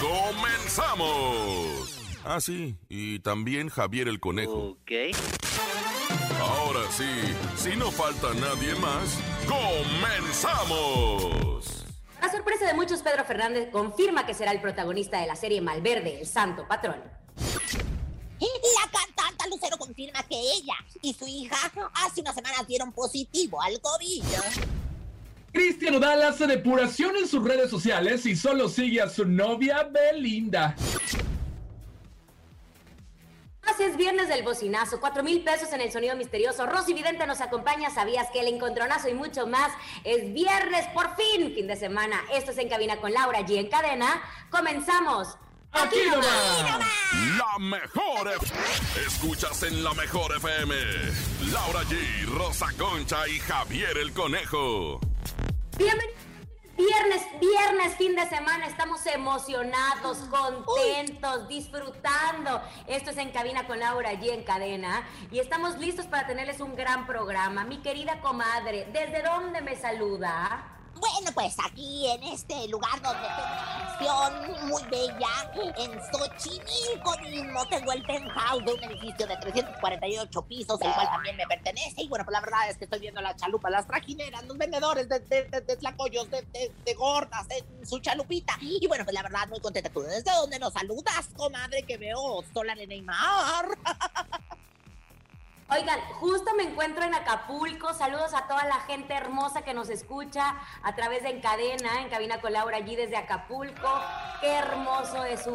¡Comenzamos! Ah, sí, y también Javier el Conejo. Ok. Ahora sí, si no falta nadie más, ¡comenzamos! A sorpresa de muchos, Pedro Fernández confirma que será el protagonista de la serie Malverde, el santo patrón. La cantante Lucero confirma que ella y su hija hace unas semanas dieron positivo al COVID. Cristian Odal hace depuración en sus redes sociales y solo sigue a su novia Belinda. Así es viernes del bocinazo, cuatro mil pesos en el sonido misterioso. Rosy Vidente nos acompaña, sabías que el encontronazo y mucho más es viernes por fin, fin de semana. Esto es En Cabina con Laura G en cadena. Comenzamos. Aquí nomás. La mejor F- Escuchas en la mejor FM. Laura G, Rosa Concha y Javier el Conejo. Bienvenidos. Viernes, viernes, fin de semana, estamos emocionados, contentos, disfrutando. Esto es En Cabina con Laura G en cadena y estamos listos para tenerles un gran programa. Mi querida comadre, ¿desde dónde me saluda? Bueno, pues aquí en este lugar donde tengo una mansión muy bella, en Xochimilco mismo, tengo el penthouse de un edificio de 348 pisos, el cual también me pertenece. Y bueno, pues la verdad es que estoy viendo las chalupas, las trajineras, los vendedores de, de, de, de tlacoyos, de, de, gordas en su chalupita. Y bueno, pues la verdad, muy contenta. ¿Tú desde dónde nos saludas, comadre, que veo sola de Neymar? Oigan, justo me encuentro en Acapulco. Saludos a toda la gente hermosa que nos escucha a través de Encadena, en cabina con Laura allí desde Acapulco. Qué hermoso es su,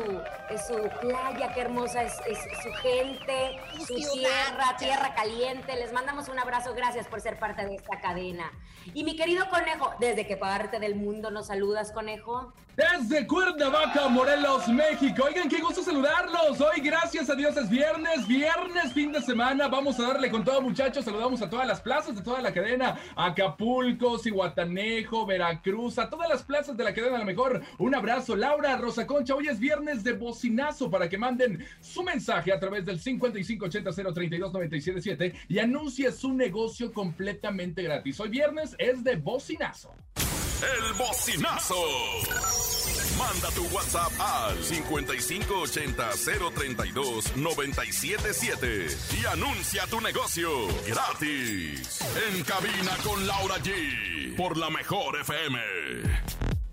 es su playa, qué hermosa es, es su gente, Su tierra, tierra caliente. Les mandamos un abrazo, gracias por ser parte de esta cadena. Y mi querido conejo, ¿desde qué parte del mundo nos saludas, conejo? Desde Cuernavaca, Morelos, México. Oigan, qué gusto saludarlos. Hoy, gracias a Dios, es viernes, viernes, fin de semana. Vamos a darle con todo, muchachos. Saludamos a todas las plazas de toda la cadena: Acapulco, Cihuatanejo, Veracruz, a todas las plazas de la cadena. A lo mejor, un abrazo, Laura, Rosa Concha. Hoy es viernes de bocinazo para que manden su mensaje a través del 5580-032-977 y anuncie su negocio completamente gratis. Hoy viernes es de bocinazo. El bocinazo. Manda tu WhatsApp al 5580-032-977 y anuncia tu negocio gratis. En cabina con Laura G. Por la mejor FM.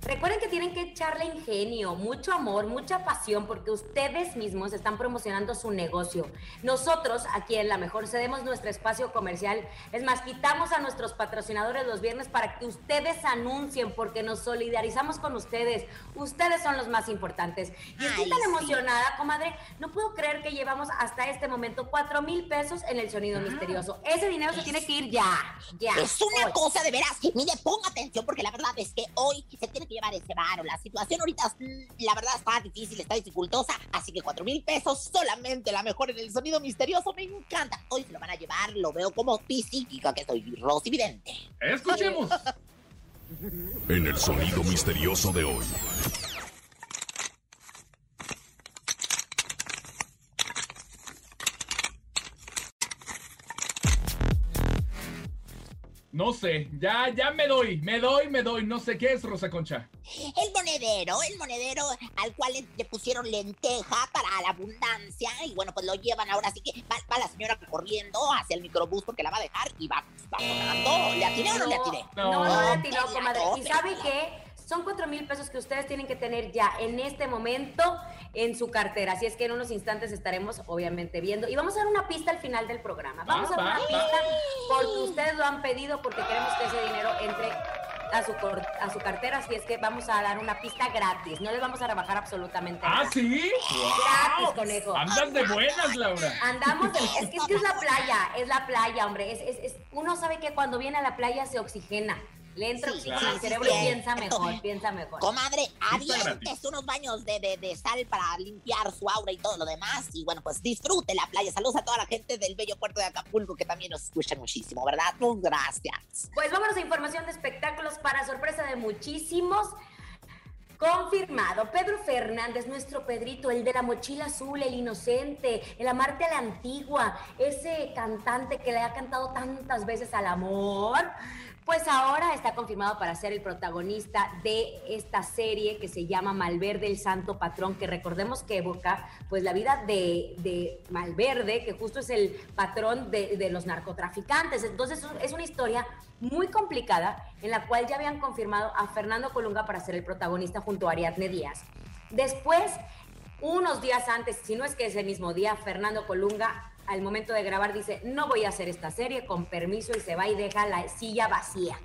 Recuerden que tienen que echarle ingenio, mucho amor, mucha pasión, porque ustedes mismos están promocionando su negocio. Nosotros, aquí en La Mejor, cedemos nuestro espacio comercial. Es más, quitamos a nuestros patrocinadores los viernes para que ustedes anuncien, porque nos solidarizamos con ustedes. Ustedes son los más importantes. Y estoy Ay, tan sí. emocionada, comadre. No puedo creer que llevamos hasta este momento cuatro mil pesos en el sonido misterioso. Ese dinero se tiene que ir ya, ya. Es una hoy. cosa de veras. Mire, ponga atención porque la verdad es que hoy se tiene que llevar ese varo. La situación ahorita, mm, la verdad, está difícil, está dificultosa. Así que cuatro mil pesos solamente la mejor en el sonido misterioso. Me encanta. Hoy se lo van a llevar. Lo veo como psíquica que soy Rosy Vidente. Escuchemos. En el sonido misterioso de hoy. No sé, ya, ya me doy, me doy, me doy. No sé qué es, Rosa Concha. El monedero, el monedero al cual le, pusieron lenteja para la abundancia. Y bueno, pues lo llevan ahora. Así que va, va la señora corriendo hacia el microbús porque la va a dejar y va, va sonando. ¿Le atiné o no le atiné? No, no, no le atinó, No, comadre. no, ¿Y no. sabe qué? Son cuatro mil pesos que ustedes tienen que tener ya en este momento en su cartera. Así es que en unos instantes estaremos, obviamente, viendo. Y vamos a dar una pista al final del programa. Vamos Va, a dar una va. pista porque ustedes lo han pedido, porque queremos que ese dinero entre a su, cor- a su cartera. Así es que vamos a dar una pista gratis. No les vamos a rebajar absolutamente ¿Ah, nada. sí? Gratis, conejo. Andas de buenas, Laura. Andamos, de- es, que, es que es la playa, es la playa, hombre. Es, es- es- uno sabe que cuando viene a la playa se oxigena. Le entra oxígeno al cerebro y piensa mejor, piensa mejor. Comadre, avientes unos baños de, de, de, sal para limpiar su aura y todo lo demás. Y bueno, pues disfrute la playa. Saludos a toda la gente del bello puerto de Acapulco que también nos escucha muchísimo, ¿verdad? Muchas gracias. Pues vámonos a información de espectáculos para sorpresa de muchísimos. Confirmado, Pedro Fernández, nuestro Pedrito, el de la mochila azul, el inocente, el amarte a la antigua, ese cantante que le ha cantado tantas veces al amor, pues ahora está confirmado para ser el protagonista de esta serie que se llama Malverde el Santo Patrón, que recordemos que evoca pues la vida de, Malverde, que justo es el patrón de, de, los narcotraficantes. Entonces es una historia muy complicada en la cual ya habían confirmado a Fernando Colunga para ser el protagonista junto a Ariadne Díaz. Después, unos días antes, si no es que ese mismo día, Fernando Colunga al momento de grabar dice, no voy a hacer esta serie, con permiso, y se va y deja la silla vacía.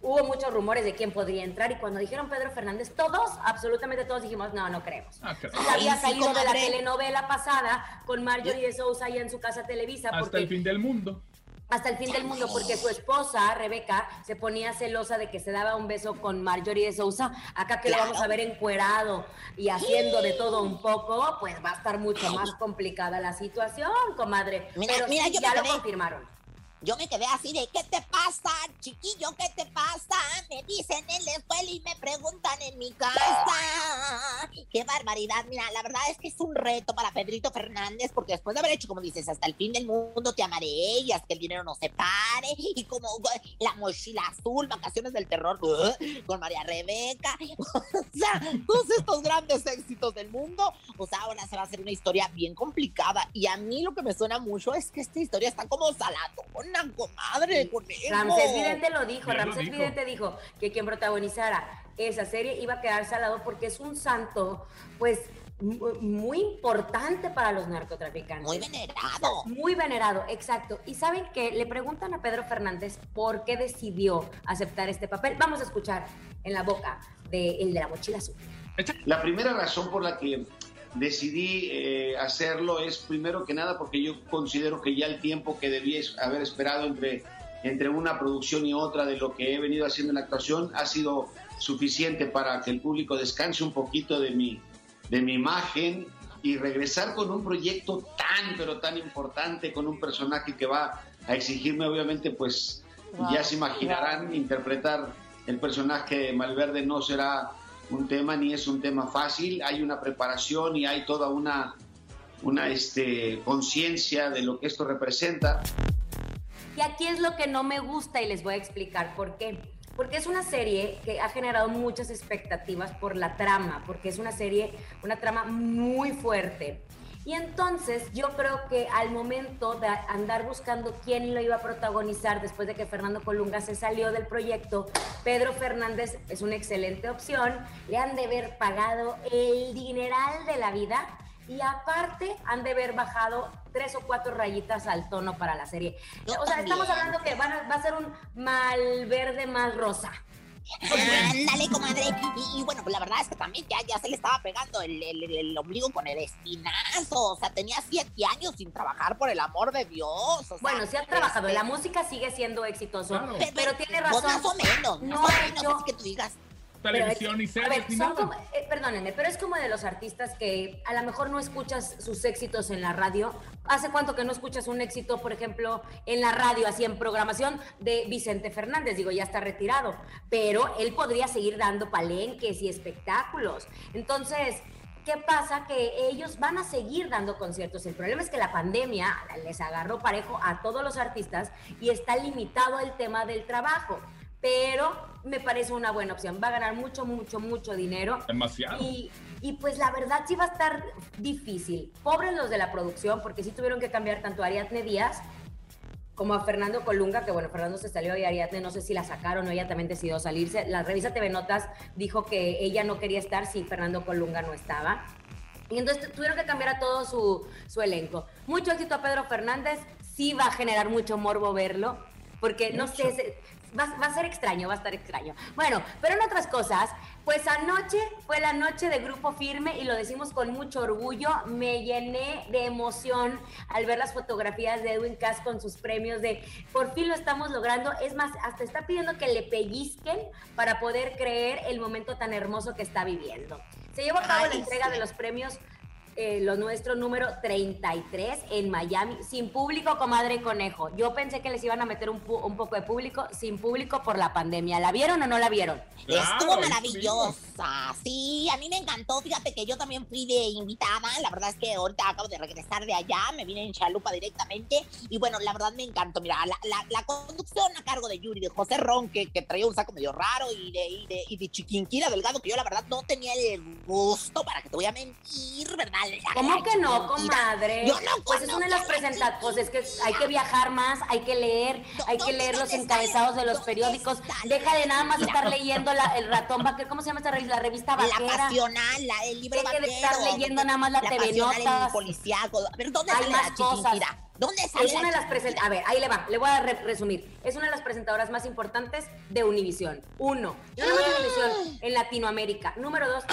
Hubo muchos rumores de quién podría entrar y cuando dijeron Pedro Fernández, todos, absolutamente todos dijimos, no, no creemos. Ah, había salido de la telenovela pasada con Marjorie de Sousa ahí en su casa Televisa. Hasta el fin del mundo hasta el fin del mundo, porque su esposa, Rebeca, se ponía celosa de que se daba un beso con Marjorie de Sousa. Acá que lo vamos a ver encuerado y haciendo de todo un poco, pues va a estar mucho más complicada la situación, comadre. Mira, Pero mira, ya lo confirmaron. Yo me quedé así de, ¿qué te pasa, chiquillo? ¿Qué te pasa? Me dicen en la escuela y me preguntan en mi casa. ¡Qué barbaridad! Mira, la verdad es que es un reto para Pedrito Fernández, porque después de haber hecho, como dices, hasta el fin del mundo te amaré y hasta que el dinero no se pare, y como la mochila azul, vacaciones del terror, con María Rebeca, o sea, todos estos grandes éxitos del mundo, pues ahora se va a hacer una historia bien complicada. Y a mí lo que me suena mucho es que esta historia está como salado una comadre con Ramsés Vidente lo dijo, Ramsés Vidente dijo que quien protagonizara esa serie iba a quedarse al lado porque es un santo, pues muy importante para los narcotraficantes. Muy venerado. Muy venerado, exacto. Y saben que le preguntan a Pedro Fernández por qué decidió aceptar este papel. Vamos a escuchar en la boca de el de la mochila azul. La primera razón por la que decidí eh, hacerlo es primero que nada porque yo considero que ya el tiempo que debía haber esperado entre, entre una producción y otra de lo que he venido haciendo en la actuación ha sido suficiente para que el público descanse un poquito de mi, de mi imagen y regresar con un proyecto tan, pero tan importante, con un personaje que va a exigirme, obviamente, pues ya se imaginarán, interpretar el personaje de Malverde no será un tema ni es un tema fácil, hay una preparación y hay toda una, una este, conciencia de lo que esto representa. Y aquí es lo que no me gusta y les voy a explicar por qué. Porque es una serie que ha generado muchas expectativas por la trama, porque es una serie, una trama muy fuerte. Y entonces yo creo que al momento de andar buscando quién lo iba a protagonizar después de que Fernando Colunga se salió del proyecto, Pedro Fernández es una excelente opción. Le han de haber pagado el dineral de la vida y aparte han de haber bajado tres o cuatro rayitas al tono para la serie. o sea, estamos hablando que va a ser un mal verde más rosa. Ándale, comadre. Y, bueno, pues la verdad es que también ya, ya se le estaba pegando el, el, ombligo con el espinazo. O sea, tenía siete años sin trabajar por el amor de Dios. bueno, sí ha trabajado. La este música sigue siendo exitoso. Pero, tiene razón. más o menos. No, ha hecho... que tú digas televisión y series. Eh, perdónenme, pero es como de los artistas que a lo mejor no escuchas sus éxitos en la radio. ¿Hace cuánto que no escuchas un éxito, por ejemplo, en la radio, así en programación de Vicente Fernández? Digo, ya está retirado, pero él podría seguir dando palenques y espectáculos. Entonces, ¿qué pasa? Que ellos van a seguir dando conciertos. El problema es que la pandemia les agarró parejo a todos los artistas y está limitado el tema del trabajo pero me parece una buena opción. Va a ganar mucho, mucho, mucho dinero. Demasiado. Y, pues la verdad sí va a estar difícil. Pobres los de la producción, porque sí tuvieron que cambiar tanto a Ariadne Díaz como a Fernando Colunga, que bueno, Fernando se salió y Ariadne no sé si la sacaron o ella también decidió salirse. La revista TV Notas dijo que ella no quería estar si Fernando Colunga no estaba. Y entonces tuvieron que cambiar a todo su, su elenco. Mucho éxito a Pedro Fernández, sí va a generar mucho morbo verlo, porque no sé, va, va, a ser extraño, va a estar extraño. Bueno, pero en otras cosas, pues anoche fue la noche de Grupo Firme y lo decimos con mucho orgullo. Me llené de emoción al ver las fotografías de Edwin Cass con sus premios de por fin lo estamos logrando. Es más, hasta está pidiendo que le pellizquen para poder creer el momento tan hermoso que está viviendo. Se llevó a cabo la entrega de los premios eh, lo nuestro número 33 en Miami, sin público, comadre conejo. Yo pensé que les iban a meter un, un, poco de público, sin público por la pandemia. ¿La vieron o no la vieron? Estuvo maravillosa, sí, a mí me encantó. Fíjate que yo también fui de invitada. La verdad es que ahorita acabo de regresar de allá, me vine en Chalupa directamente. Y bueno, la verdad me encantó. Mira, la, la, la conducción a cargo de Yuri, de José Ron, que, que traía un saco medio raro, y de, y de, y de Chiquinquira Delgado, que yo la verdad no tenía el gusto, para que te voy a mentir, ¿verdad? ¿Cómo que no, comadre? Yo no Pues es una de las presentaciones, pues es que hay que viajar más, hay que leer, hay que leer los encabezados de los periódicos. Deja de nada más estar leyendo la, el ratón vaquero, ¿cómo se llama esta revista? La revista vaquera. La pasional, la, el libro Deja de estar leyendo nada más la, la TV Notas. El policiaco. A ver, ¿dónde hay más cosas? ¿Dónde sale es una de las a ver, ahí le va, le voy a re resumir. Es una de las presentadoras más importantes de Univisión. Uno, no de Univisión en Latinoamérica. Número dos,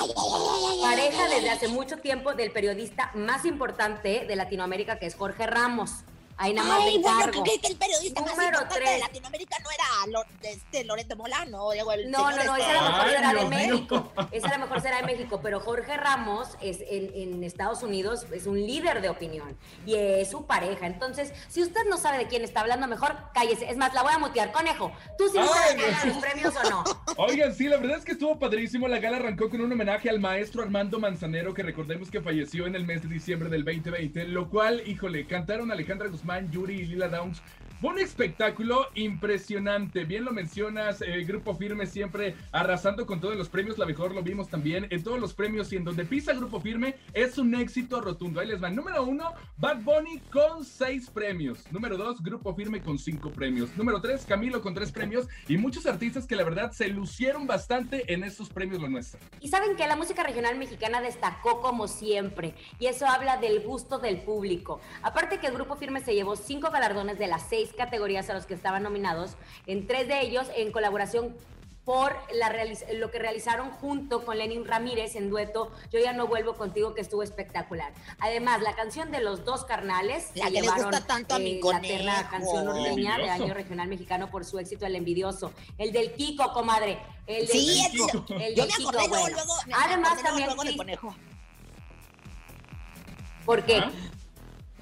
pareja desde hace mucho tiempo del periodista más importante de Latinoamérica, que es Jorge Ramos. Ahí nada más Ay, bueno, encargo. que, que el periodista Número más importante tres. de Latinoamérica no era Lo, este, Loreto Molano, digo, el No, no, no, este- esa a lo mejor Ay, será de. México. Esa a lo mejor será de México, pero Jorge Ramos es en, en Estados Unidos es un líder de opinión y es su pareja. Entonces, si usted no sabe de quién está hablando, mejor cállese. Es más, la voy a mutear. Conejo, ¿tú sí sabes ganar los premios o no? Oigan, sí, la verdad es que estuvo padrísimo. La gala arrancó con un homenaje al maestro Armando Manzanero, que recordemos que falleció en el mes de diciembre del 2020, lo cual, híjole, cantaron Alejandra Guzmán, Yuri y Lila Downs. Fue un espectáculo impresionante, bien lo mencionas, el Grupo Firme siempre arrasando con todos los premios, la mejor lo vimos también en todos los premios y en donde pisa Grupo Firme es un éxito rotundo. Ahí les van. Número uno, Bad Bunny con seis premios. Número dos, Grupo Firme con cinco premios. Número tres, Camilo con tres premios y muchos artistas que la verdad se lucieron bastante en estos premios lo nuestro. Y saben que la música regional mexicana destacó como siempre, y eso habla del gusto del público. Aparte que el grupo Firme se llevó cinco galardones de las seis categorías a los que estaban nominados, en tres de ellos en colaboración por la lo que realizaron junto con Lenin Ramírez en dueto Yo ya no vuelvo contigo que estuvo espectacular. Además, la canción de los dos carnales La se que le llevaron gusta tanto a mi la conejo. terna canción norteña de año regional mexicano por su éxito El envidioso. El del Kiko, comadre. El del Sí, Kiko. el- El yo del me Kiko, luego, bueno. luego, me Además, acordé también luego de Cris- conejo. ¿Por qué? ¿Ah?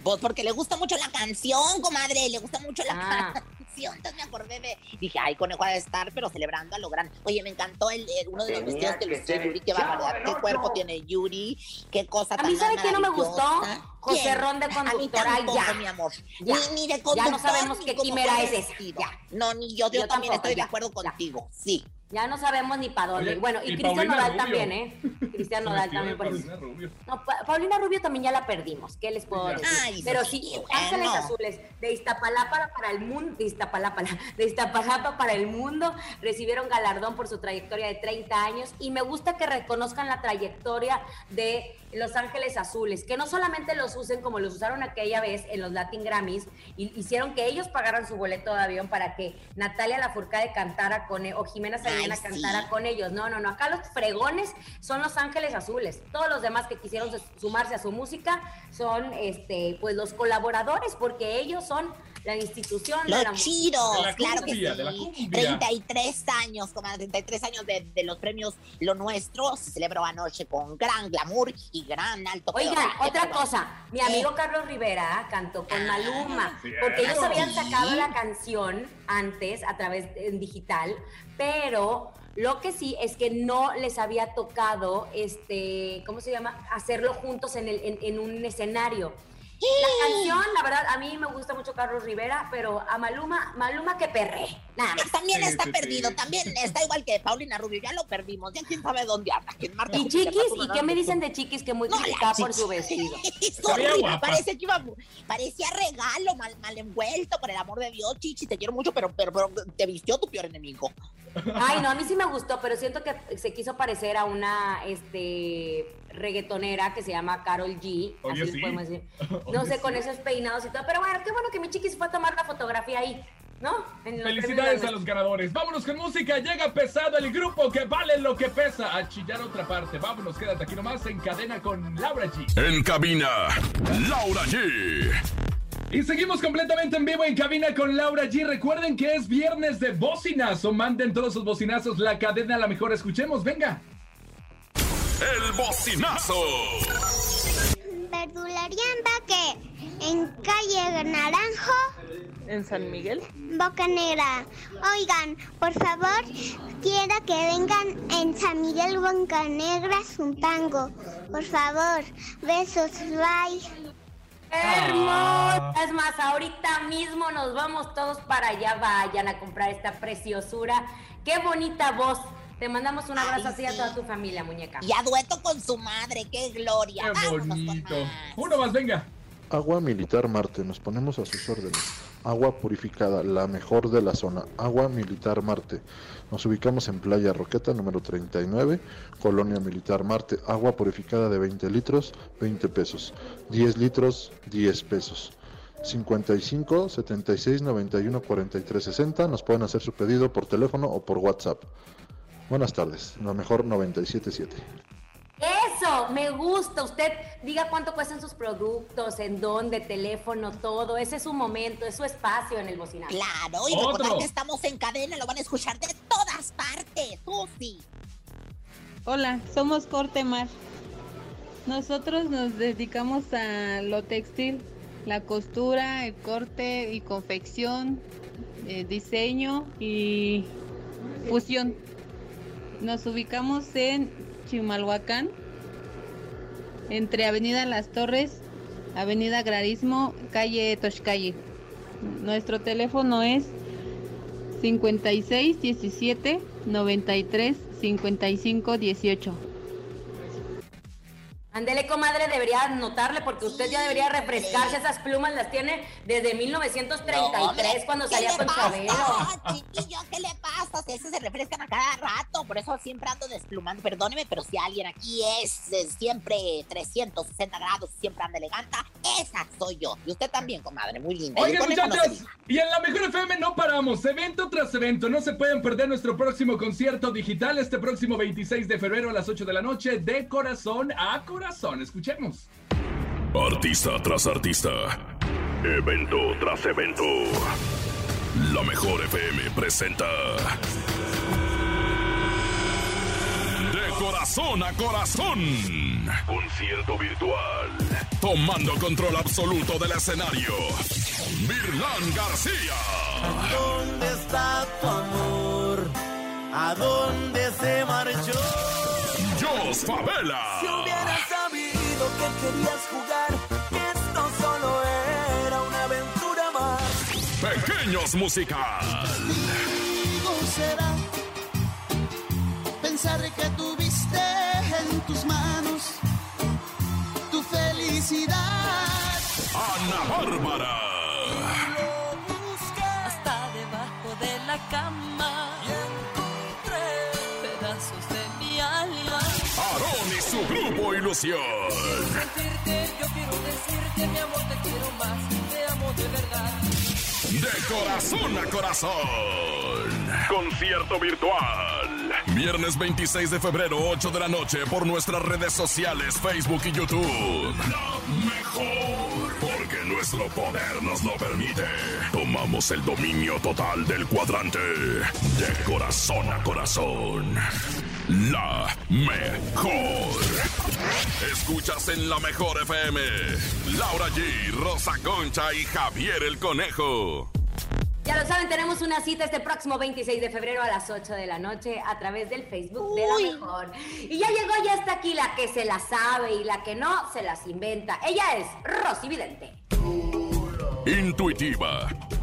Pues porque le gusta mucho la canción, comadre, le gusta mucho la Ah. canción. Entonces me acordé de. Dije, ay, conejo ha de estar, pero celebrando a lo grande. Oye, me encantó el, el- uno de los Tenía vestidos que que lució Yuri. Qué barbaridad. Qué cuerpo tiene Yuri. Qué cosa A tan mí, ¿sabe quién no me gustó? José ¿Quién? Ron de A mí conductor. Ay, ya. mi amor. Ya. Ni, ni de Ya no sabemos ni qué quimera es esa. vestido. Ya. No, ni yo, yo, Yo también tampoco, estoy de acuerdo Ya. contigo. Sí. Ya no sabemos ni para dónde. Oye, bueno, y, y Cristian Nodal Rubio. también, ¿eh? Cristian Nodal también. Por eso. Paulina Rubio. No, Pa- Paulina Rubio también ya la perdimos. ¿Qué les puedo Ya. decir? Ay, Pero sí, sí, bueno. Ángeles Azules de Iztapalapa para el mundo, de Iztapalapa, de Iztapalapa para el mundo, recibieron galardón por su trayectoria de 30 años y me gusta que reconozcan la trayectoria de Los Ángeles Azules, que no solamente los usen como los usaron aquella vez en los Latin Grammys, y hicieron que ellos pagaran su boleto de avión para que Natalia Lafourcade cantara con e- o Jimena Sariñana sí. cantara con ellos. No, no, no, acá los fregones son Los Ángeles Azules. Todos los demás que quisieron sumarse a su música son este pues los colaboradores porque ellos son la institución de la Los chiros, De la claro que cumbia, de la sí. cumbia. 33 años, como 33 años de, de los premios Lo Nuestro. Se celebró anoche con gran glamour y gran alto Oigan, pedoraje, otra pero- cosa, mi amigo Carlos Rivera cantó con Maluma, sí, porque ellos habían sacado Sí. la canción antes a través en digital, pero lo que sí es que no les había tocado, este, ¿cómo se llama? Hacerlo juntos en, el, en, en un escenario. La canción, la verdad, a mí me gusta mucho Carlos Rivera, pero a Maluma, Maluma que perre, nada más. También Sí, está sí, perdido, sí. también está igual que Paulina Rubio, ya lo perdimos, ya quién sabe dónde anda. Y Chiquis, ¿y qué me dicen de Chiquis que muy No, criticada por su vestido? Parece que iba, parecía regalo, mal, mal envuelto, por el amor de Dios, Chichi, te quiero mucho, pero, pero, pero te vistió tu peor enemigo. Ay, no, a mí sí me gustó, pero siento que se quiso parecer a una este reggaetonera que se llama Carol G. Oye, así sí. podemos decir. No sé, sí. con esos peinados y todo. Pero bueno, qué bueno que mi chiquis fue a tomar la fotografía ahí. ¿no? Felicidades a los ganadores. Vámonos con música. Llega pesado el grupo que vale lo que pesa. A chillar otra parte. Vámonos, quédate aquí nomás en cadena con Laura G. En cabina, Laura G. Y seguimos completamente en vivo en cabina con Laura G. Recuerden que es viernes de bocinazo. Manden todos sus bocinazos. La cadena a la mejor. Escuchemos, venga. El bocinazo. Verdularia Empaque, en calle Naranjo, en San Miguel. Boca Negra. Oigan, por favor, quiero que vengan en San Miguel Boca Negra Zumpango. Por favor, besos, bye. Hermosa. Es más, ahorita mismo nos vamos todos para allá. Vayan a comprar esta preciosura. Qué bonita voz. Te mandamos un abrazo Ay, así a toda tu familia, muñeca. Y a dueto con su madre, qué gloria. Qué con bonito. más. Uno más, venga. Agua Militar Marte, nos ponemos a sus órdenes. Agua purificada, la mejor de la zona. Agua Militar Marte. Nos ubicamos en Playa Roqueta, número 39, Colonia Militar Marte. Agua purificada de 20 litros, 20 pesos. 10 litros, 10 pesos. 55 76 91 43 60. Nos pueden hacer su pedido por teléfono o por WhatsApp. Buenas tardes, la mejor 977. Eso, me gusta. Usted diga cuánto cuestan sus productos, en dónde, teléfono, todo. Ese es su momento, es su espacio en el bocinazo. Claro, y Otro. recordar que estamos en cadena, lo van a escuchar de todas partes. Susi. Hola, somos Corte Mar. Nosotros nos dedicamos a lo textil, la costura, el corte y confección, eh, diseño y fusión. Nos ubicamos en Chimalhuacán, entre Avenida Las Torres, Avenida Grarismo, calle Toshcalle. Nuestro teléfono es 56 17 93 55 18. Ándele, comadre, debería anotarle porque usted ya debería refrescarse. Esas plumas las tiene desde 1933 cuando ¿Qué salía con pasa, Chabelo. Esos se refrescan a cada rato, por eso siempre ando desplumando. Perdóneme, pero si alguien aquí es, eh, siempre 360 grados, siempre anda elegante, esa soy yo. Y usted también, comadre, muy linda. Oigan, no muchachos, y en la Mejor FM no paramos. Evento tras evento. No se pueden perder nuestro próximo concierto digital este próximo 26 de febrero a las 8 de la noche, de corazón a corazón. Escuchemos. Artista tras artista. Evento tras evento. La mejor FM presenta. De corazón a corazón. Concierto virtual. Tomando control absoluto del escenario. Virlán García. ¿Dónde está tu amor? ¿A dónde se marchó? Jos Favela. Si hubieras sabido que querías musical. Contigo será pensar que tuviste en tus manos tu felicidad. Ana Bárbara. Lo busqué hasta debajo de la cama. y encontré Pedazos de mi alma. Aarón y su grupo Ilusión. Sentirte, yo quiero decirte, mi amor, te quiero más. Te amo de verdad. De corazón a corazón. Concierto virtual. Viernes 26 de febrero, 8 de la noche, por nuestras redes sociales, Facebook y YouTube. La mejor. Porque nuestro poder nos lo permite. Tomamos el dominio total del cuadrante. De corazón a corazón. La mejor. Escuchas en la mejor FM. Laura G, Rosa Concha y Javier el Conejo. Ya lo saben, tenemos una cita este próximo 26 de febrero a las 8 de la noche a través del Facebook de la mejor. Y ya llegó, ya está aquí la que se la sabe y la que no se las inventa. Ella es Rosy Vidente. Intuitiva,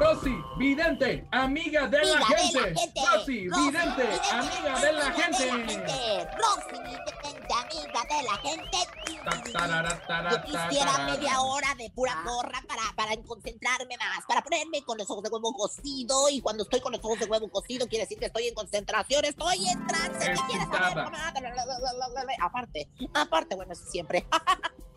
Rosy, vidente, amiga de la gente. de la gente. Rosy, vidente, amiga de la gente. Rosy, vidente, amiga de la gente. Yo quisiera media hora de pura gorra para, para concentrarme más, para ponerme con los ojos de huevo cocido. Y cuando estoy con los ojos de huevo cocido, quiere decir que estoy en concentración, estoy en trance. ¿Qué quieres saber? Aparte, aparte, bueno, eso siempre.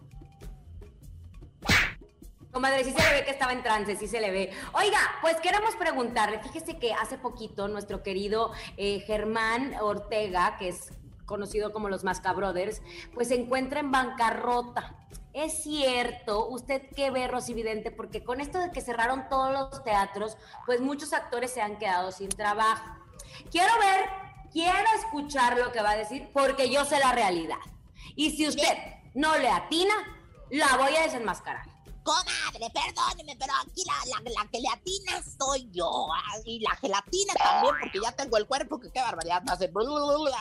Comadre, sí se le ve que estaba en trance, sí se le ve. Oiga, pues queremos preguntarle, fíjese que hace poquito nuestro querido eh, Germán Ortega, que es conocido como los Masca Brothers, pues se encuentra en bancarrota. Es cierto, usted qué ve, Rosy Vidente, porque con esto de que cerraron todos los teatros, pues muchos actores se han quedado sin trabajo. Quiero ver, quiero escuchar lo que va a decir, porque yo sé la realidad. Y si usted no le atina, la voy a desenmascarar. Comadre, perdóneme, pero aquí la, la, la que le atina soy yo. Y la gelatina también, porque ya tengo el cuerpo que qué barbaridad hace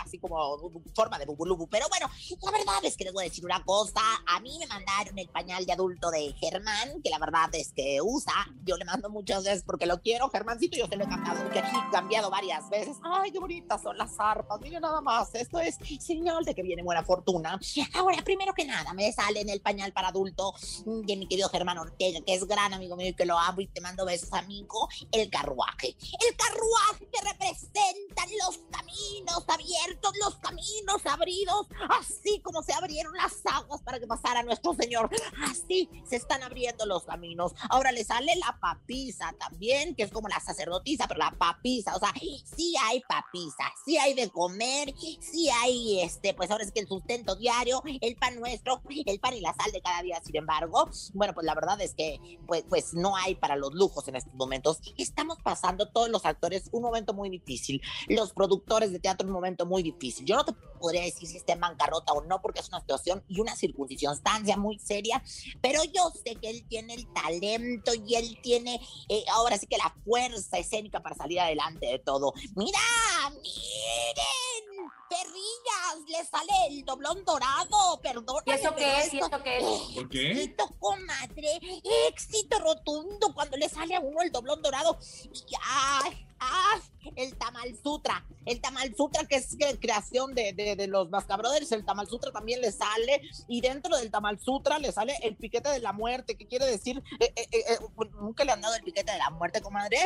así como forma de bubulubu. Pero bueno, la verdad es que les voy a decir una cosa. A mí me mandaron el pañal de adulto de Germán, que la verdad es que usa. Yo le mando muchas veces porque lo quiero. Germancito, yo se lo he cambiado, he cambiado varias veces. Ay, qué bonitas son las arpas. Mire nada más. Esto es señal de que viene buena fortuna. Ahora, primero que nada, me sale en el pañal para adulto de mi querido Germán Ortega, que es gran amigo mío y que lo amo y te mando besos, amigo, el carruaje. El carruaje que representa los caminos abiertos, los caminos abridos, así como se abrieron las aguas para que pasara nuestro Señor. Así se están abriendo los caminos. Ahora le sale la papisa también, que es como la sacerdotisa, pero la papisa, o sea, sí hay papisa, sí hay de comer, sí hay, este, pues ahora es que el sustento diario, el pan nuestro, el pan y la sal de cada día. Sin embargo, bueno, pues la verdad es que pues, pues no hay para los lujos en estos momentos. Estamos pasando todos los actores un momento muy difícil, los productores de teatro un momento muy difícil. Yo no te podría decir si está en bancarrota o no, porque es una situación y una circunstancia muy seria, pero yo sé que él tiene el talento y él tiene eh, ahora sí que la fuerza escénica para salir adelante de todo. Mira, miren, perrillas, le sale el doblón dorado, perdón. ¿Y eso qué es? ¿Y eso qué es? ¿Por qué? Éxito, comadre, éxito rotundo cuando le sale a uno el doblón dorado. Y ay, ay, el Tamal Sutra, el Tamal Sutra que es que creación de, de, de los Mascabrothers, el Tamal Sutra también le sale y dentro del Tamal Sutra le sale el piquete de la muerte, ¿qué quiere decir? Eh, eh, eh, ¿Nunca le han dado el piquete de la muerte, comadre?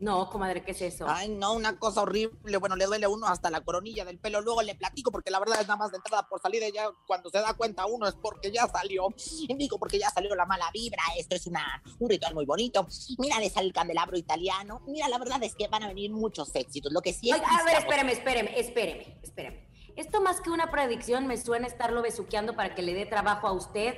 No, comadre, ¿qué es eso? Ay, no, una cosa horrible. Bueno, le duele a uno hasta la coronilla del pelo. Luego le platico porque la verdad es nada más de entrada por salida. Ya cuando se da cuenta uno es porque ya salió. Digo, porque ya salió la mala vibra. Esto es una, un ritual muy bonito. Mira, le sale el candelabro italiano. Mira, la verdad es que van a venir muchos éxitos. Lo que sí es. Oiga, a ver, espéreme, espéreme, espéreme, espéreme. Esto más que una predicción me suena estarlo besuqueando para que le dé trabajo a usted.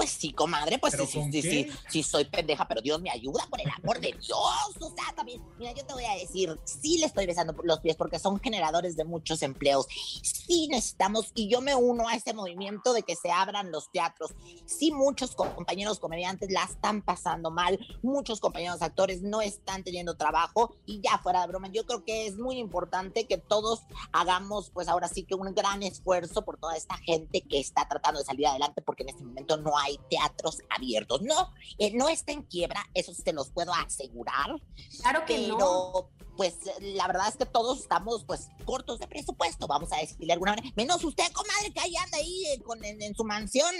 Pues sí, comadre, pues ¿Pero sí, sí, sí, sí, sí, soy pendeja, pero Dios me ayuda, por el amor de Dios. O sea, también, mira, yo te voy a decir, sí le estoy besando los pies porque son generadores de muchos empleos. Sí necesitamos, y yo me uno a ese movimiento de que se abran los teatros. Sí, muchos co- compañeros comediantes la están pasando mal, muchos compañeros actores no están teniendo trabajo, y ya fuera de broma, yo creo que es muy importante que todos hagamos, pues ahora sí que un gran esfuerzo por toda esta gente que está tratando de salir adelante, porque en este momento no hay teatros abiertos. No, eh, no está en quiebra, eso se los puedo asegurar, Claro que pero no. pues la verdad es que todos estamos pues cortos de presupuesto, vamos a decirle de alguna manera. Menos usted, comadre, que ahí anda ahí eh, con, en, en su mansión,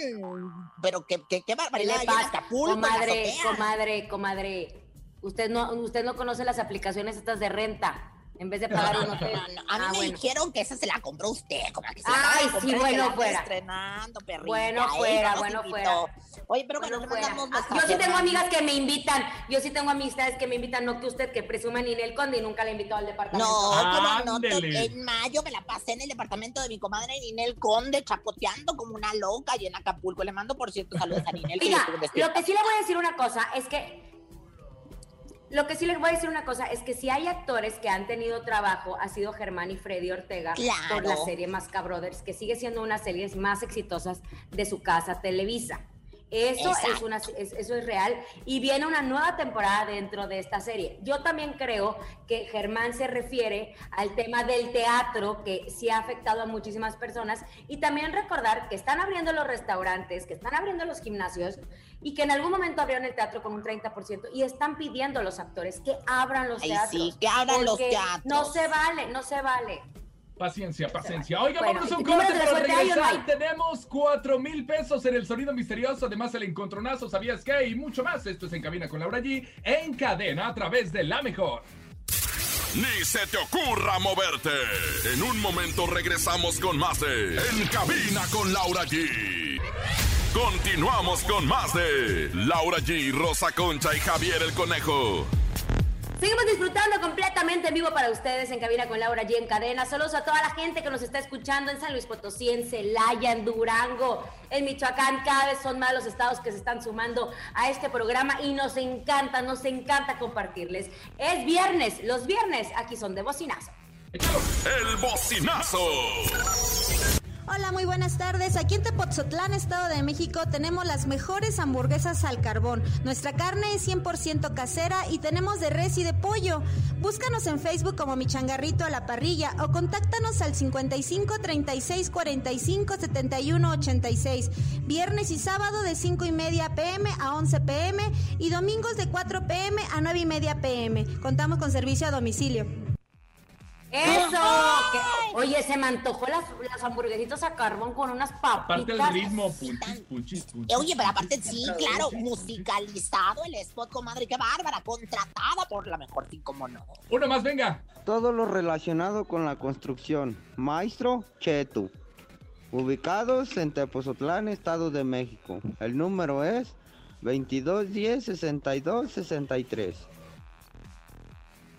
pero que, que, qué ¿Qué barbaridad. le pasa? Acapulco, en la Comadre, comadre, comadre. Usted no, usted no conoce las aplicaciones estas de renta. En vez de pagar un No, hotel. no, no, A mí Ah, me bueno. dijeron que esa se la compró usted, comadre. que se la Ay, de sí, comprar, bueno la fuera. estrenando, perrita. Bueno fuera, bueno invitó. Oye, pero bueno, fuera. mandamos Ah, Yo sí tengo amigas que me invitan. Yo sí tengo amistades que me invitan, no que usted que presume ni el conde y nunca le invitó al departamento. No, ¿cómo no? En mayo me la pasé en el departamento de mi comadre Ninel Conde, chapoteando como una loca y en Acapulco. Le mando, por cierto, saludos a Ninel. que estuvo lo que sí le voy a decir una cosa es que. Lo que sí les voy a decir una cosa es que si hay actores que han tenido trabajo, ha sido Germán y Freddy Ortega Claro. por la serie Masca Brothers, que sigue siendo una de las series más exitosas de su casa Televisa. Eso es, una, es- eso es real y viene una nueva temporada dentro de esta serie. Yo también creo que Germán se refiere al tema del teatro que sí ha afectado a muchísimas personas y también recordar que están abriendo los restaurantes, que están abriendo los gimnasios y que en algún momento abrieron el teatro con un 30% y están pidiendo a los actores que abran los Ay, teatros. sí, que abran los teatros. No se vale, no se vale. Paciencia, paciencia. Oiga, Bueno, vámonos a un ¿y número corte de para suerte hay o no regresar. hay? Tenemos cuatro mil pesos en el sonido misterioso. Además, el encontronazo, ¿sabías qué? Y mucho más. Esto es En Cabina con Laura G. En cadena a través de La Mejor. Ni se te ocurra moverte. En un momento regresamos con más de En Cabina con Laura G. Continuamos con más de Laura G, Rosa Concha y Javier el Conejo. Seguimos disfrutando completamente en vivo para ustedes en Cabina con Laura G en cadena. Saludos a toda la gente que nos está escuchando en San Luis Potosí, en Celaya, en Durango, en Michoacán. Cada vez son más los estados que se están sumando a este programa y nos encanta, nos encanta compartirles. Es viernes, los viernes aquí son de bocinazo. El bocinazo. Hola, muy buenas tardes. Aquí en Tepotzotlán, Estado de México, tenemos las mejores hamburguesas al carbón. Nuestra carne es 100% casera y tenemos de res y de pollo. Búscanos en Facebook como Mi Changarrito a la Parrilla o contáctanos al 55 36 45 71 86. Viernes y sábado de 5 y media pm a 11 pm y domingos de 4 pm a 9 y media pm. Contamos con servicio a domicilio. ¡Eso! Que- oye, se me antojó las, las hamburguesitas a carbón con unas papitas. Aparte el ritmo, punchis, punchis, punchis. Eh, Oye, pero aparte sí, claro, musicalizado el spot, comadre, qué bárbara, contratada por la mejor, sí, cómo no. Uno más, venga. Todo lo relacionado con la construcción. Maestro Chetu. Ubicados en Tepozotlán, Estado de México. El número es 2210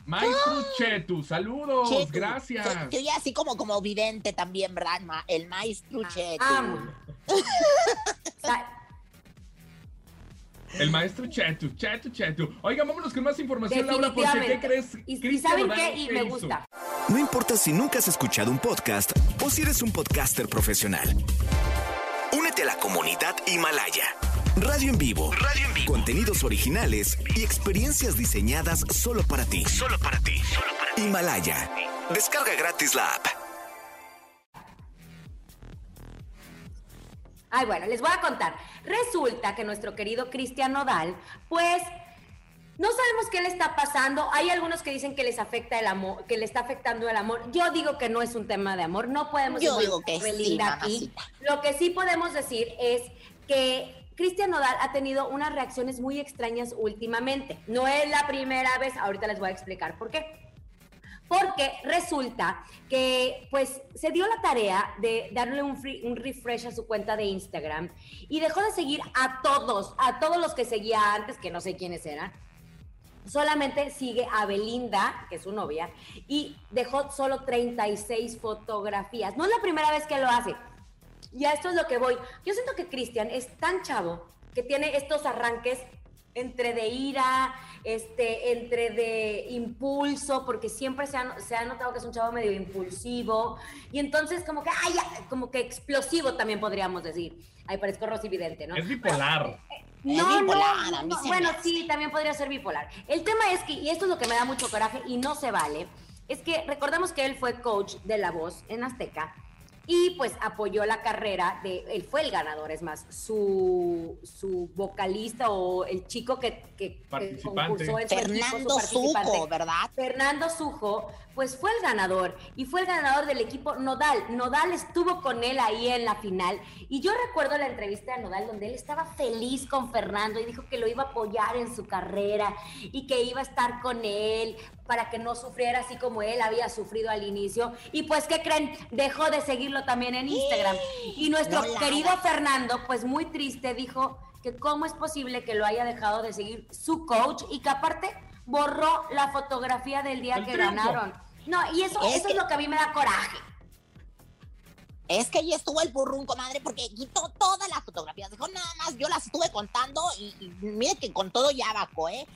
62 63. Maestro Chetu, saludos, Chetu, gracias. Que oye así como, como vidente también, ¿verdad? Ma- El maestro Chetu. amo. El maestro Chetu, Chetu, Chetu. Oiga, vámonos con más información, Laura, porque ¿qué crees? Y- Y, ¿saben qué? Y ¿qué me gusta. No importa si nunca has escuchado un podcast o si eres un podcaster profesional. Únete a la comunidad Himalaya. Radio en vivo. Radio en vivo. Contenidos originales y experiencias diseñadas solo para ti. Solo para ti. Himalaya. Descarga gratis la app. Ay, bueno, les voy a contar. Resulta que nuestro querido Cristian Nodal, pues no sabemos qué le está pasando. Hay algunos que dicen que les afecta el amor, que le está afectando el amor. Yo digo que no es un tema de amor. No podemos Yo digo que sí, Belinda aquí. Lo que sí podemos decir es que Cristian Nodal ha tenido unas reacciones muy extrañas últimamente. No es la primera vez. Ahorita les voy a explicar por qué. Porque resulta que pues se dio la tarea de darle un, un refresh a su cuenta de Instagram y dejó de seguir a todos, a todos los que seguía antes, que no sé quiénes eran. Solamente sigue a Belinda, que es su novia, y dejó solo 36 fotografías. No es la primera vez que lo hace. Y a esto es lo que voy. Yo siento que Cristian es tan chavo que tiene estos arranques entre de ira, este, entre de impulso, porque siempre se ha, se ha notado que es un chavo medio impulsivo, y entonces como que, ay, como que explosivo también podríamos decir. Ahí parezco Rosy Vidente, ¿no? Es bipolar. No, bipolar, no, a mí no, me bueno, sí, también podría ser bipolar. El tema es que, y esto es lo que me da mucho coraje y no se vale, es que recordamos que él fue coach de La Voz en Azteca y pues apoyó la carrera de, él fue el ganador, es más, su, su vocalista o el chico que, que- concursó en su equipo, su Fernando participante, Sujo, ¿verdad? Fernando Sujo, pues fue el ganador y fue el ganador del equipo Nodal. Nodal estuvo con él ahí en la final y yo recuerdo la entrevista de Nodal donde él estaba feliz con Fernando y dijo que lo iba a apoyar en su carrera y que iba a estar con él para que no sufriera así como él había sufrido al inicio. Y pues, ¿qué creen? Dejó de seguirlo también en Instagram. Y nuestro no querido. Fernando, pues muy triste, dijo que cómo es posible que lo haya dejado de seguir su coach y que aparte borró la fotografía del día El que triunfo. ganaron. No, y eso, Es eso que- es lo que a mí me da coraje. Es que ahí estuvo el burrún, comadre, porque quitó todas las fotografías. Dijo, nada más, yo las estuve contando y, y mire que con todo ya bajó, ¿eh?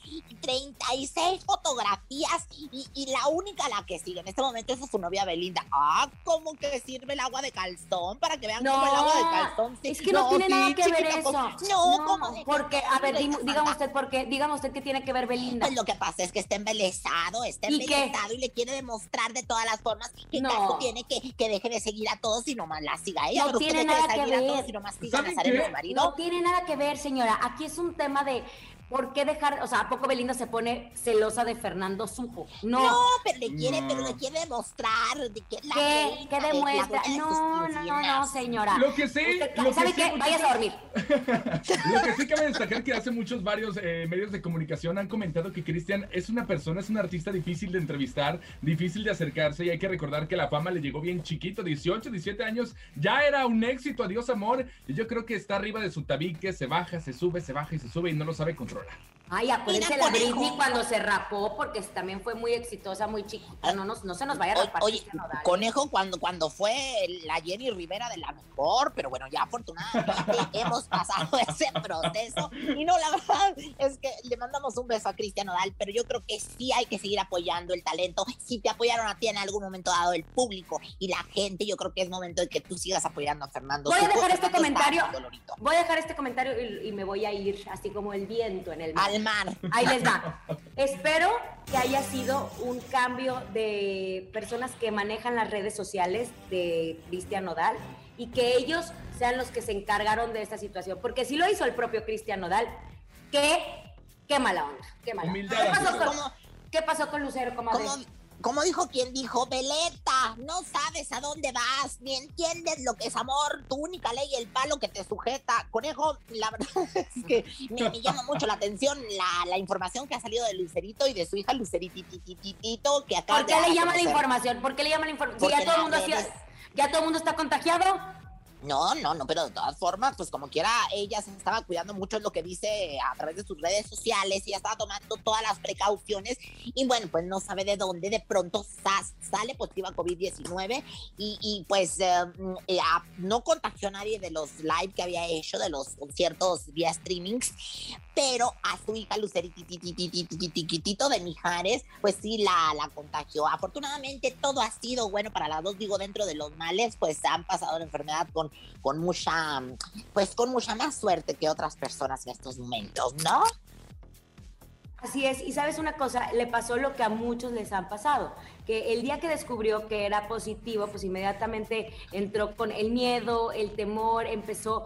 36 fotografías y, y la única la que sigue en este momento es su novia Belinda. Ah, ¿cómo que sirve el agua de calzón? Para que vean No, cómo el agua de calzón sí- es que no, tiene nada sí, que ver eso. pues, No, ¿cómo que porque, a ver, dígame usted por qué, dígame usted qué tiene que ver Belinda. Pues lo que pasa es que está embelesado, está embelesado y le quiere demostrar de todas las formas que No. caso tiene que, que deje de seguir a todos y nomás la siga ella. No tiene deje de nada que seguir a todos ver. y nomás siga a No tiene nada que ver, señora. Aquí es un tema de ¿por qué dejar, o sea, a poco Belinda se pone celosa de Fernando Sujo? No. No, pero le quiere, pero le quiere demostrar de que la ¿Qué, qué demuestra? de No, no, no, no, señora. Lo que sí, Usted- lo que ¿Sabe sí, qué? Váyase a dormir. Lo que sí cabe destacar que hace muchos varios eh, medios de comunicación han comentado que Cristian es una persona, es un artista difícil de entrevistar, difícil de acercarse y hay que recordar que la fama le llegó bien chiquito, 18, 17 años, ya era un éxito, adiós amor, y yo creo que está arriba de su tabique, se baja, se sube, se baja y se sube y no lo sabe controlar. Ay, acuérdense la. Britney cuando se rapó, porque también fue muy exitosa, muy chiquita. No, nos, no se nos vaya a rapar. Oye, Nodal. Conejo cuando, cuando fue la Jenny Rivera de la mejor, pero bueno, ya afortunadamente hemos pasado ese proceso. Y no, la verdad es que le mandamos un beso a Cristian Nodal, pero yo creo que sí hay que seguir apoyando el talento. Si te apoyaron a ti en algún momento dado el público y la gente, yo creo que es momento de que tú sigas apoyando a Fernando. Voy a dejar este comentario. Voy a dejar este comentario y, y me voy a ir así como el viento en el mar. Al mar. Ahí les va. Espero que haya sido un cambio de personas que manejan las redes sociales de Cristian Nodal y que ellos sean los que se encargaron de esta situación. Porque si lo hizo el propio Cristian Nodal, qué, qué mala onda. Qué mala onda. ¿Qué pasó, con, ¿Qué pasó con Lucero, comadre? Como, como dijo quien dijo, Beleta, no sabes a dónde vas, ni entiendes lo que es amor, tu única ley el palo que te sujeta. Conejo, la verdad es que me, me llama mucho la atención la, la información que ha salido de Lucerito y de su hija Lucerititititito, que acaba ¿Por qué le a llaman la información? ¿Por qué le llaman la información? Si ya todo el las mundo hacía- redes- ya todo el mundo está contagiado. No, no, no, pero de todas formas, pues como quiera, ella se estaba cuidando mucho lo que dice a través de sus redes sociales ya estaba tomando todas las precauciones y bueno, pues no sabe de dónde de pronto sale positiva COVID-19 y, y, pues eh, mm, eh, a- no contagió a nadie de los live que había hecho, de los conciertos vía streamings, pero a su hija Luceritititititito de Mijares, pues sí la, la contagió. Afortunadamente todo ha sido bueno para las dos, digo, dentro de los males, pues han pasado la enfermedad con, con mucha, pues con mucha más suerte que otras personas en estos momentos, ¿no? Así es, y sabes una cosa, le pasó lo que a muchos les han pasado, que el día que descubrió que era positivo, pues inmediatamente entró con el miedo, el temor, empezó,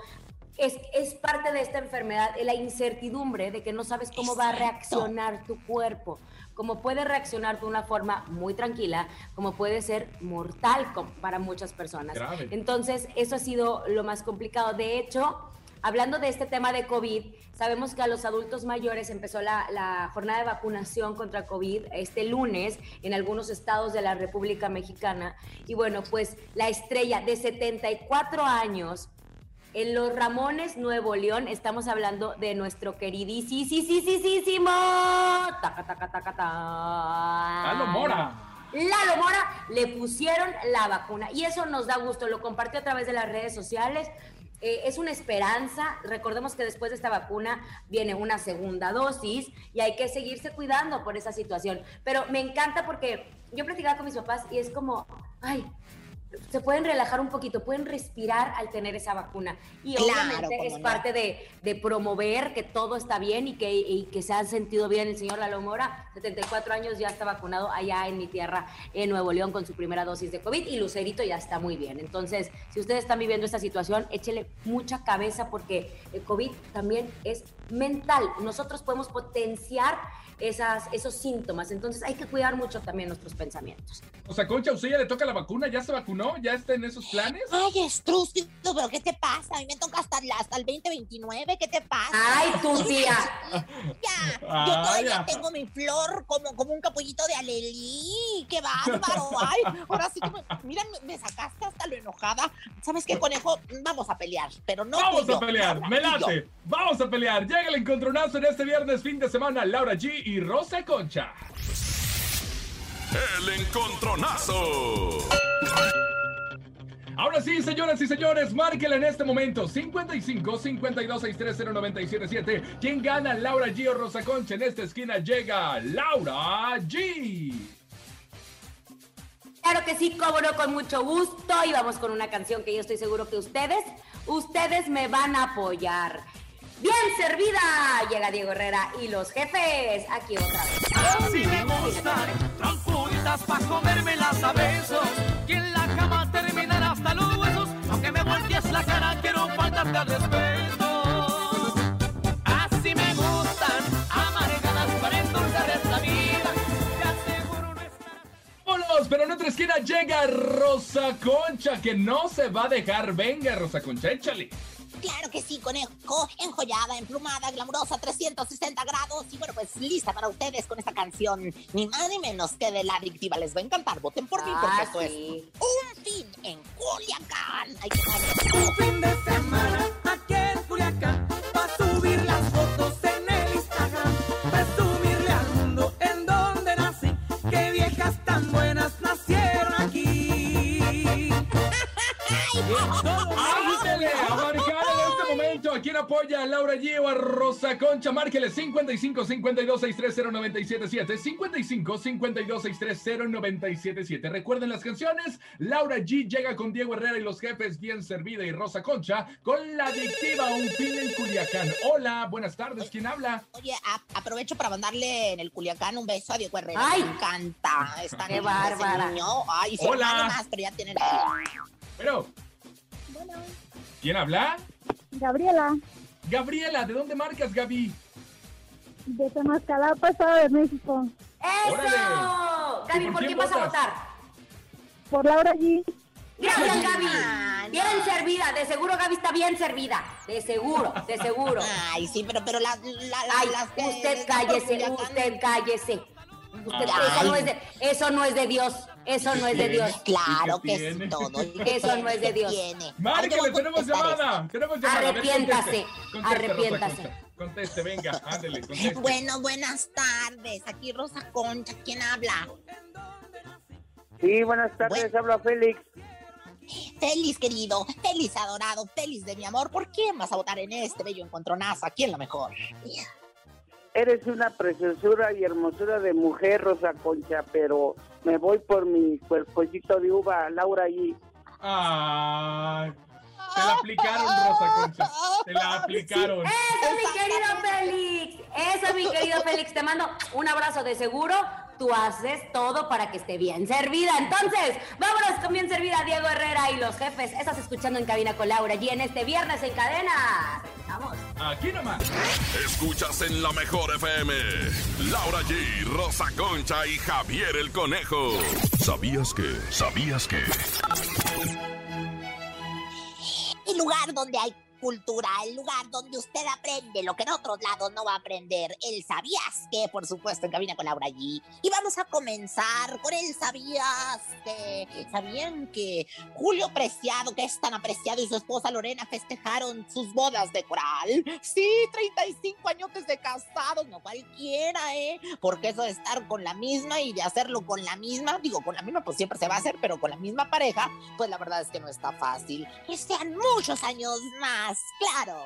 es, es parte de esta enfermedad, la incertidumbre de que no sabes cómo va a reaccionar tu cuerpo, cómo puede reaccionar de una forma muy tranquila, como puede ser mortal para muchas personas. Grave. Entonces, eso ha sido lo más complicado. De hecho, hablando de este tema de COVID, sabemos que a los adultos mayores empezó la, la jornada de vacunación contra COVID este lunes en algunos estados de la República Mexicana. Y bueno, pues la estrella de 74 años. En Los Ramones, Nuevo León, estamos hablando de nuestro queridísimo taca, taca, taca, ta. ¡Halo Mora! Lalo Mora le pusieron la vacuna y eso nos da gusto, lo compartió a través de las redes sociales. Eh, es una esperanza, recordemos que después de esta vacuna viene una segunda dosis y hay que seguirse cuidando por esa situación. Pero me encanta porque yo platicaba con mis papás y es como, ay, se pueden relajar un poquito, pueden respirar al tener esa vacuna. Y Claro, obviamente es no. parte de, de promover que todo está bien y que, y que se han sentido bien. El señor Lalo Mora, 74 años, ya está vacunado allá en mi tierra, en Nuevo León, con su primera dosis de COVID y Lucerito ya está muy bien. Entonces, si ustedes están viviendo esta situación, échele mucha cabeza porque el COVID también es mental. Nosotros podemos potenciar esas, esos síntomas. Entonces, hay que cuidar mucho también nuestros pensamientos. O sea, Concha, ¿a usted ya le toca la vacuna? ¿Ya se vacunó? ¿Ya está en esos planes? Ay, estrústido, pero ¿qué te pasa? A mí me toca hasta, hasta el 2029, ¿qué te pasa? Ay, tu tía. Ya, yo Ah, todavía ya. tengo mi flor como, como un capullito de alelí. ¡Qué bárbaro! Ay, ahora sí que me, mira, me, sacaste hasta lo enojada. ¿Sabes qué, conejo? Vamos a pelear, pero no Vamos a yo, pelear, Laura, me late. Vamos a pelear. Llega el encontronazo en este viernes, fin de semana. Laura G y Rosa Concha. El encontronazo. Ahora sí, señoras y señores, márquela en este momento. 55 52 630 977. ¿Quién gana Laura G o Rosa Concha? En esta esquina llega Laura G. Claro que sí, cómo no, con mucho gusto. Y vamos con una canción que yo estoy seguro que ustedes, ustedes me van a apoyar. Bien servida, llega Diego Herrera y los jefes aquí otra vez. Así me gustan, trampulitas pa' comérmelas a besos. Que en la cama terminar hasta los huesos. Aunque me voltees la cara, quiero faltarte al respeto. Así me gustan, amargadas para endulzar esta vida. Te aseguro no pero en otra esquina llega Rosa Concha, que no se va a dejar. Venga, Rosa Concha, échale. Claro que sí, conejo, enjollada, emplumada, glamurosa, 360 grados. Y bueno, pues lista para ustedes con esta canción. Ni más ni menos que de la adictiva. Les va a encantar. Voten por mí porque Ah, esto es un fin en Culiacán. Ay, Un fin de semana aquí en Culiacán Pa' subir las fotos en el Instagram Presumirle al mundo en donde nací Que viejas tan buenas nacieron aquí apoya a Laura G o a Rosa Concha. Márquele 55 52 630 977 55 52 630 977 Recuerden las canciones. Laura G llega con Diego Herrera y los jefes bien servida y Rosa Concha con la adictiva Un fin en Culiacán. Hola, buenas tardes. ¿Quién habla? Oye, a- aprovecho para mandarle en el Culiacán un beso a Diego Herrera. Ay. Me encanta. Está Qué bárbara. niño. Ay, Hola. más, pero ya tiene Pero, ¿quién habla? Gabriela, Gabriela, ¿de dónde marcas, Gaby? de Temascalapa, Estado de México. ¡Eso! ¿Y Gaby, por ¿por quién vas a votar? Por Laura G. Gracias, Gaby. Bien servida, de seguro Gaby está bien servida. De seguro, de seguro. Ay, sí, pero, pero la, la, la- Ay, las usted cállese, usted cállese. Usted, Ay. eso, no es de, eso no es de Dios. Eso no es de Dios. Claro ¿Y qué que tiene? todo. Eso no es de Dios. Márquele, tenemos llamada. Tenemos llamada. Arrepiéntase, Rosa arrepiéntase. Conteste, venga, ándele, conteste. Bueno, buenas tardes. Aquí Rosa Concha. ¿Quién habla? Sí, buenas tardes, habla Félix. Feliz, querido. Feliz, adorado. Feliz de mi amor. ¿Por quién vas a votar en este bello encontronazo? ¿A quién la mejor? Eres una preciosura y hermosura de mujer, Rosa Concha, pero me voy por mi cuerpocito de uva, Laura y Ay, te la aplicaron, Rosa Concha. Te la aplicaron. Eso, mi querido Félix. Eso, mi querido Félix. Te mando un abrazo de seguro. Tú haces todo para que esté bien servida. Entonces, vámonos con bien servida Diego Herrera y los jefes. Estás escuchando en cabina con Laura y en este viernes en cadena. Vamos. Aquí nomás. Escuchas en la mejor FM. Laura G, Rosa Concha y Javier el Conejo. ¿Sabías que? ¿Sabías que? El lugar donde hay cultura, el lugar donde usted aprende lo que en otros lados no va a aprender. El sabías que, por supuesto, en cabina con Laura G. Y vamos a comenzar con el sabías que. ¿Sabían que Julio Preciado, que es tan apreciado, y su esposa Lorena festejaron sus bodas de coral? Sí, 35 añotes de casados, no cualquiera, ¿eh? Porque eso de estar con la misma y de hacerlo con la misma, digo, con la misma, pues siempre se va a hacer, pero con la misma pareja, pues la verdad es que no está fácil. Y sean muchos años más, claro.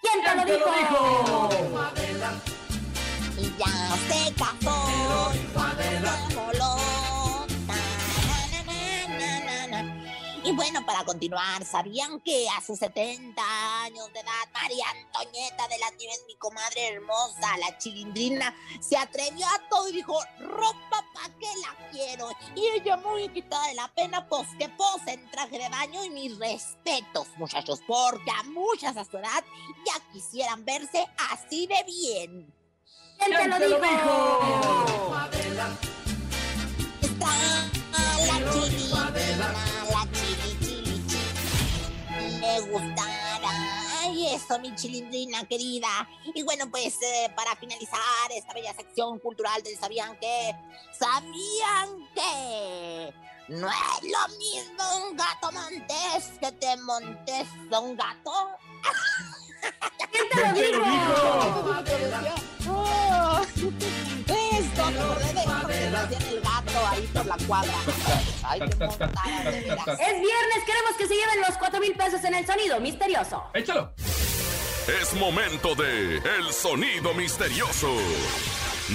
¿Quién te lo ¿Quién te lo dijo? Y ya se casó. Remoló. Y bueno, para continuar, ¿sabían que a sus 70 años de edad, María Antoñeta de las Nieves, mi comadre hermosa, la chilindrina, se atrevió a todo y dijo, ropa pa' que la quiero? Y ella muy quitada de la pena, pues que pose en traje de baño y mis respetos, muchachos, porque a muchas a su edad ya quisieran verse así de bien. ¿Quién te lo dijo? Está la chilindrina, gustará. Ay, eso, mi chilindrina querida. Y bueno, pues eh, para finalizar esta bella sección cultural del ¿Sabían qué? ¿Sabían que No es lo mismo un gato montés que te montes a un gato. ¿Quién te lo dijo? Oh, Esto, me acordé de ahí por la cuadra. Ay, qué montada, de veras. Es viernes, queremos que se lleven los 4 mil pesos en el sonido misterioso. Échalo. Es momento de El Sonido Misterioso.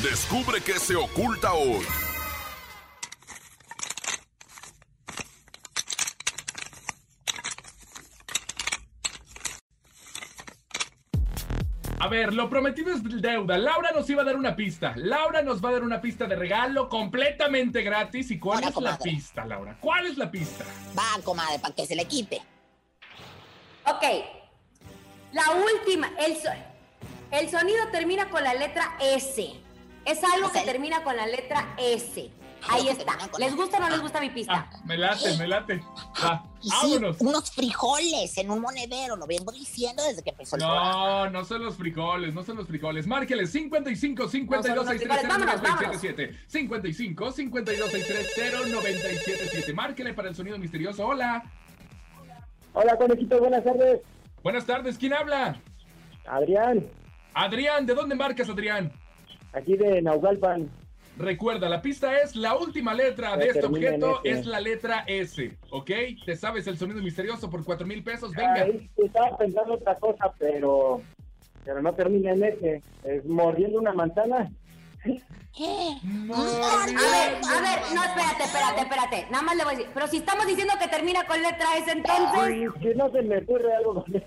Descubre qué se oculta hoy. A ver, lo prometido es deuda. Laura nos iba a dar una pista. Laura nos va a dar una pista de regalo completamente gratis. ¿Y cuál Hola, es la pista, Laura? ¿Cuál es la pista? Va, comadre, para que se le quite. Ok. La última. El, so- el sonido termina con la letra S. Es algo que termina con la letra S. Ahí está. ¿Les gusta o no les gusta mi pista? Ah, me late, me late. Y sí, unos frijoles en un monedero, lo vengo diciendo desde que empezó el programa. No, no son los frijoles, no son los frijoles. Márqueles 55 52 63 Vámonos, 0977. 55 52 63 0977. Márquele para el sonido misterioso. Hola. Hola, conejito, buenas tardes. Buenas tardes, ¿quién habla? Adrián, Adrián, ¿de dónde marcas, Adrián? aquí de Naucalpan. Recuerda, la pista es la última letra de este objeto S. es la letra S, ¿ok? ¿Te sabes el sonido misterioso por 4 mil pesos? Venga. Estaba pensando otra cosa, pero, pero no termina en ese. Es mordiendo una manzana. ¿Qué? A ver, a ver, no, espérate, espérate, espérate. Nada más le voy a decir. Pero si estamos diciendo que termina con letra S, entonces. Ay, que no se me ocurre algo con.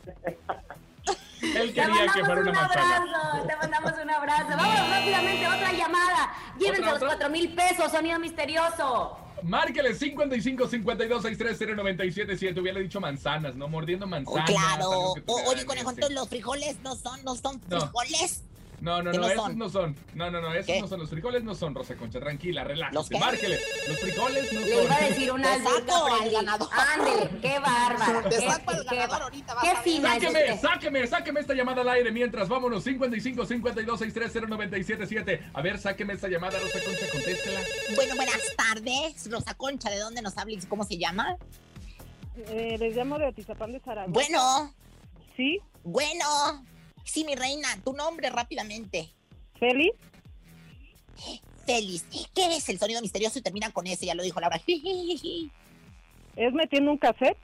Él Te quería que mandamos fuera una un manzana. abrazo, te mandamos un abrazo. Vamos rápidamente, otra llamada. Llévense ¿Otra, los otra? cuatro mil pesos, sonido misterioso. Márquele 55 52 63 0977. Hubiera dicho manzanas, ¿no? Mordiendo Oh, manzanas. claro. algo que O- oye, conejo, ese. entonces los frijoles no son, no son frijoles. No, no, ¿Qué no, no esos son? no son. No, no, no, esos ¿Qué? no son. Los frijoles no son, Rosa Concha. Tranquila, ¿Los relájate. Márquele. Los frijoles no Le son. iba a decir una al ganador. Ándele, qué bárbara. Te qué- saco al qué- ganador ahorita, vas Qué a fina Sáqueme, usted. sáqueme, sáqueme esta llamada al aire mientras vámonos 55 52 63 0977. A ver, sáqueme esta llamada, Rosa Concha, contéstela. Bueno, buenas tardes. Rosa Concha, ¿de dónde nos hablas? ¿Cómo se llama? Eh, les llamo de Atizapán de Zaragoza. Bueno. ¿Sí? Bueno. Sí, mi reina, tu nombre rápidamente. ¿Feli? Feliz. ¿Qué es el sonido misterioso y termina con ese? Ya lo dijo Laura. ¿Es metiendo un cassette?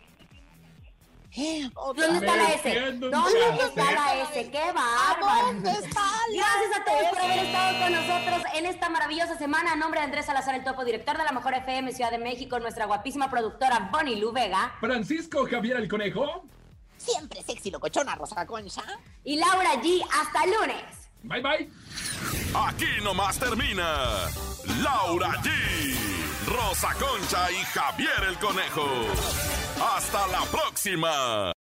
¿Dónde está la S? ¿Dónde está la S? ¡Qué bárbaro! ¿Dónde está la Gracias a todos por haber estado con nosotros en esta maravillosa semana. A nombre de Andrés Salazar, el topo director de la Mejor FM Ciudad de México, nuestra guapísima productora Bonnie Lu Vega Francisco Javier el Conejo. Siempre sexy locochona, Rosa Concha. y Laura G. Hasta el lunes. Bye, bye. Aquí nomás termina Laura G, Rosa Concha y Javier el Conejo. Hasta la próxima.